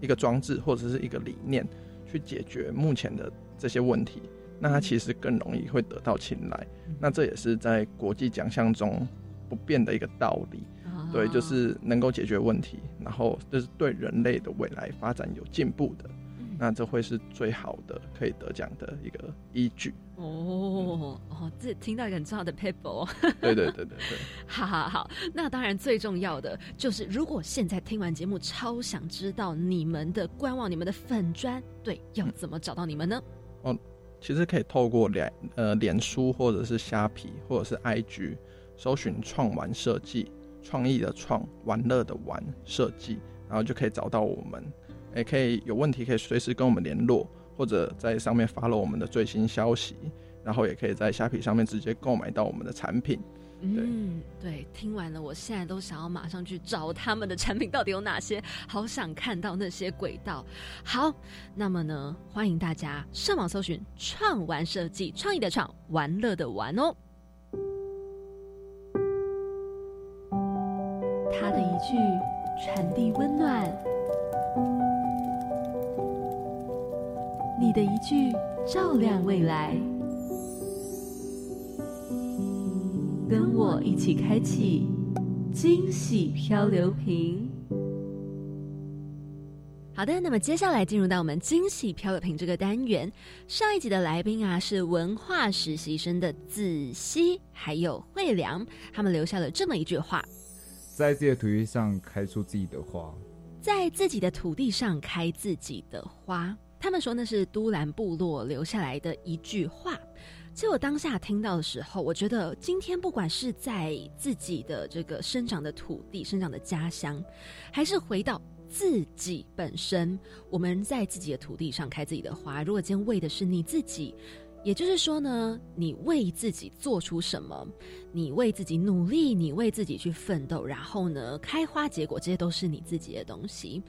一个装置或者是一个理念去解决目前的这些问题，那它其实更容易会得到青睐。那这也是在国际奖项中不变的一个道理。对，就是能够解决问题，然后就是对人类的未来发展有进步的，那这会是最好的可以得奖的一个依据。哦哦，这听到一个很重要的 paper。对对对对对。好好好，那当然最重要的就是，如果现在听完节目，超想知道你们的官网、你们的粉砖，对，要怎么找到你们呢？哦，其实可以透过脸呃脸书或者是虾皮或者是 IG 搜寻创玩设计。创意的创，玩乐的玩，设计，然后就可以找到我们，也可以有问题可以随时跟我们联络，或者在上面发了我们的最新消息，然后也可以在虾皮上面直接购买到我们的产品。嗯，对，听完了，我现在都想要马上去找他们的产品到底有哪些，好想看到那些轨道。好，那么呢，欢迎大家上网搜寻“创玩设计”，创意的创，玩乐的玩哦。句传递温暖，你的一句照亮未来，跟我一起开启惊喜漂流瓶。好的，那么接下来进入到我们惊喜漂流瓶这个单元。上一集的来宾啊是文化实习生的子熙还有惠良，他们留下了这么一句话。在自己的土地上开出自己的花，在自己的土地上开自己的花。他们说那是都兰部落留下来的一句话。其实我当下听到的时候，我觉得今天不管是在自己的这个生长的土地、生长的家乡，还是回到自己本身，我们在自己的土地上开自己的花。如果今天为的是你自己，也就是说呢，你为自己做出什么，你为自己努力，你为自己去奋斗，然后呢，开花结果，这些都是你自己的东西。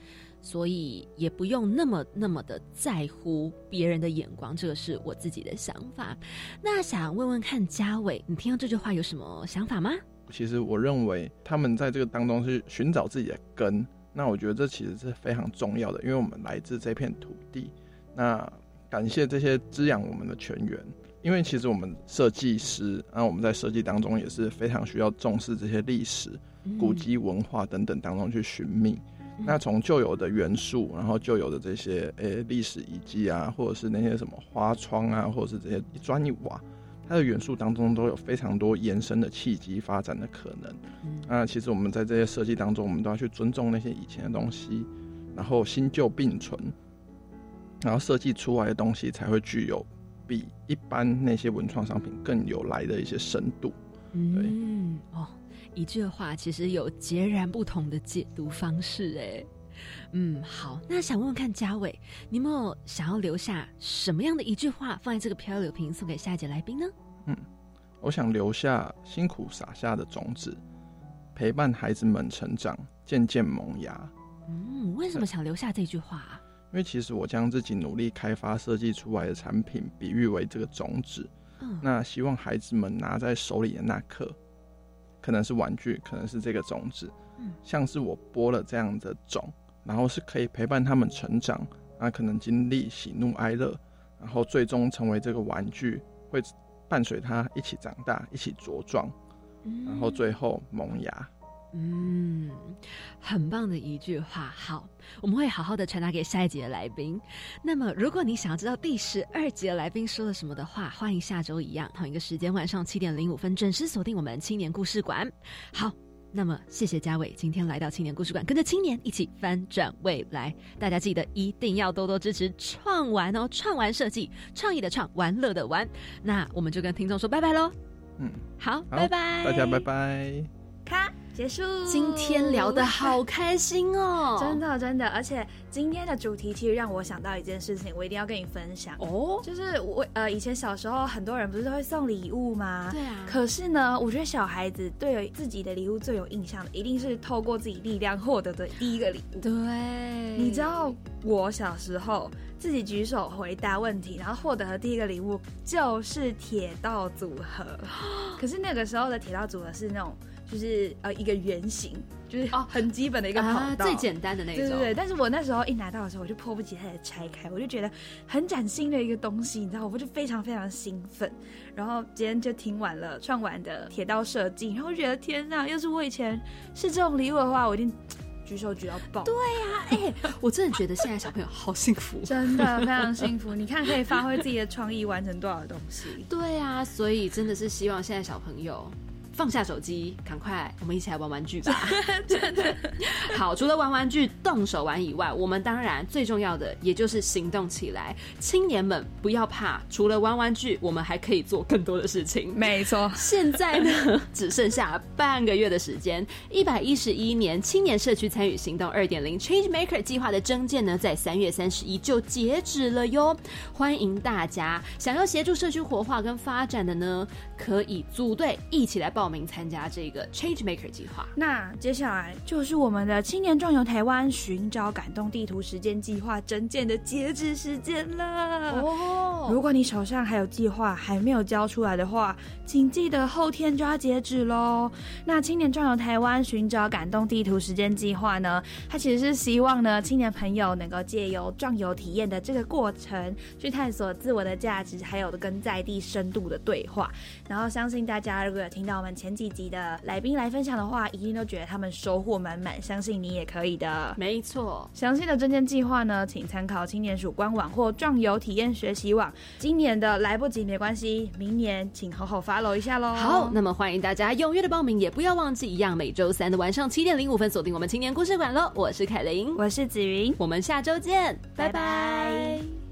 所以也不用那么那么的在乎别人的眼光，这个是我自己的想法。那想问问看，嘉伟，你听到这句话有什么想法吗？其实我认为他们在这个当中是寻找自己的根，那我觉得这其实是非常重要的，因为我们来自这片土地，那感谢这些滋养我们的泉源。因为其实我们设计师，那我们在设计当中也是非常需要重视这些历史、古迹、文化等等当中去寻觅。那从旧有的元素，然后旧有的这些诶历史遗迹啊，或者是那些什么花窗啊，或者是这些一砖一瓦，它的元素当中都有非常多延伸的契机发展的可能。那其实我们在这些设计当中，我们都要去尊重那些以前的东西，然后新旧并存，然后设计出来的东西才会具有比一般那些文创商品更有来的一些深度。嗯，哦。一句话其实有截然不同的解读方式，哎，嗯，好，那想问问看嘉伟，你有没有想要留下什么样的一句话放在这个漂流瓶送给下一节来宾呢？嗯，我想留下辛苦撒下的种子，陪伴孩子们成长，渐渐萌芽。嗯，为什么想留下这句话？因为其实我将自己努力开发设计出来的产品比喻为这个种子，嗯，那希望孩子们拿在手里的那刻。可能是玩具，可能是这个种子，像是我播了这样的种，然后是可以陪伴他们成长，那可能经历喜怒哀乐，然后最终成为这个玩具，会伴随他一起长大，一起茁壮，然后最后萌芽。嗯，很棒的一句话。好，我们会好好的传达给下一集的来宾。那么，如果你想要知道第十二集的来宾说了什么的话，欢迎下周一样同一个时间晚上七点零五分准时锁定我们青年故事馆。好，那么谢谢嘉伟今天来到青年故事馆，跟着青年一起翻转未来。大家记得一定要多多支持创玩哦，创玩设计，创意的创，玩乐的玩。那我们就跟听众说拜拜喽。嗯，好，拜拜，大家拜拜。咔。结束，今天聊得好开心哦，真的真的，而且今天的主题其实让我想到一件事情，我一定要跟你分享哦，就是我呃以前小时候很多人不是都会送礼物吗？对啊，可是呢，我觉得小孩子对自己的礼物最有印象的，一定是透过自己力量获得的第一个礼物。对，你知道我小时候自己举手回答问题，然后获得的第一个礼物就是铁道组合，可是那个时候的铁道组合是那种。就是呃一个圆形，就是哦很基本的一个跑道，最简单的那种。对对对。但是我那时候一拿到的时候，我就迫不及待的拆开，我就觉得很崭新的一个东西，你知道，我就非常非常兴奋。然后今天就听完了创完的铁道设计，然后觉得天哪，要是我以前是这种礼物的话，我一定举手举到爆。对呀，哎，我真的觉得现在小朋友好幸福，真的非常幸福。你看可以发挥自己的创意，完成多少东西。对呀，所以真的是希望现在小朋友。放下手机，赶快，我们一起来玩玩具吧！真的好，除了玩玩具、动手玩以外，我们当然最重要的，也就是行动起来。青年们不要怕，除了玩玩具，我们还可以做更多的事情。没错，现在呢，只剩下半个月的时间。一百一十一年青年社区参与行动二点零 Change Maker 计划的征件呢，在三月三十一就截止了哟。欢迎大家想要协助社区活化跟发展的呢，可以组队一起来报。报名参加这个 Change Maker 计划。那接下来就是我们的青年壮游台湾寻找感动地图实践计划征件的截止时间了。哦，如果你手上还有计划还没有交出来的话，请记得后天就要截止喽。那青年壮游台湾寻找感动地图实践计划呢，它其实是希望呢青年朋友能够借由壮游体验的这个过程，去探索自我的价值，还有跟在地深度的对话。然后相信大家如果有听到我们。前几集的来宾来分享的话，一定都觉得他们收获满满，相信你也可以的。没错，详细的证件计划呢，请参考青年署官网或壮游体验学习网。今年的来不及没关系，明年请好好 follow 一下喽。好，那么欢迎大家踊跃的报名，也不要忘记一样，每周三的晚上七点零五分锁定我们青年故事馆喽。我是凯琳，我是子云，我们下周见，拜拜。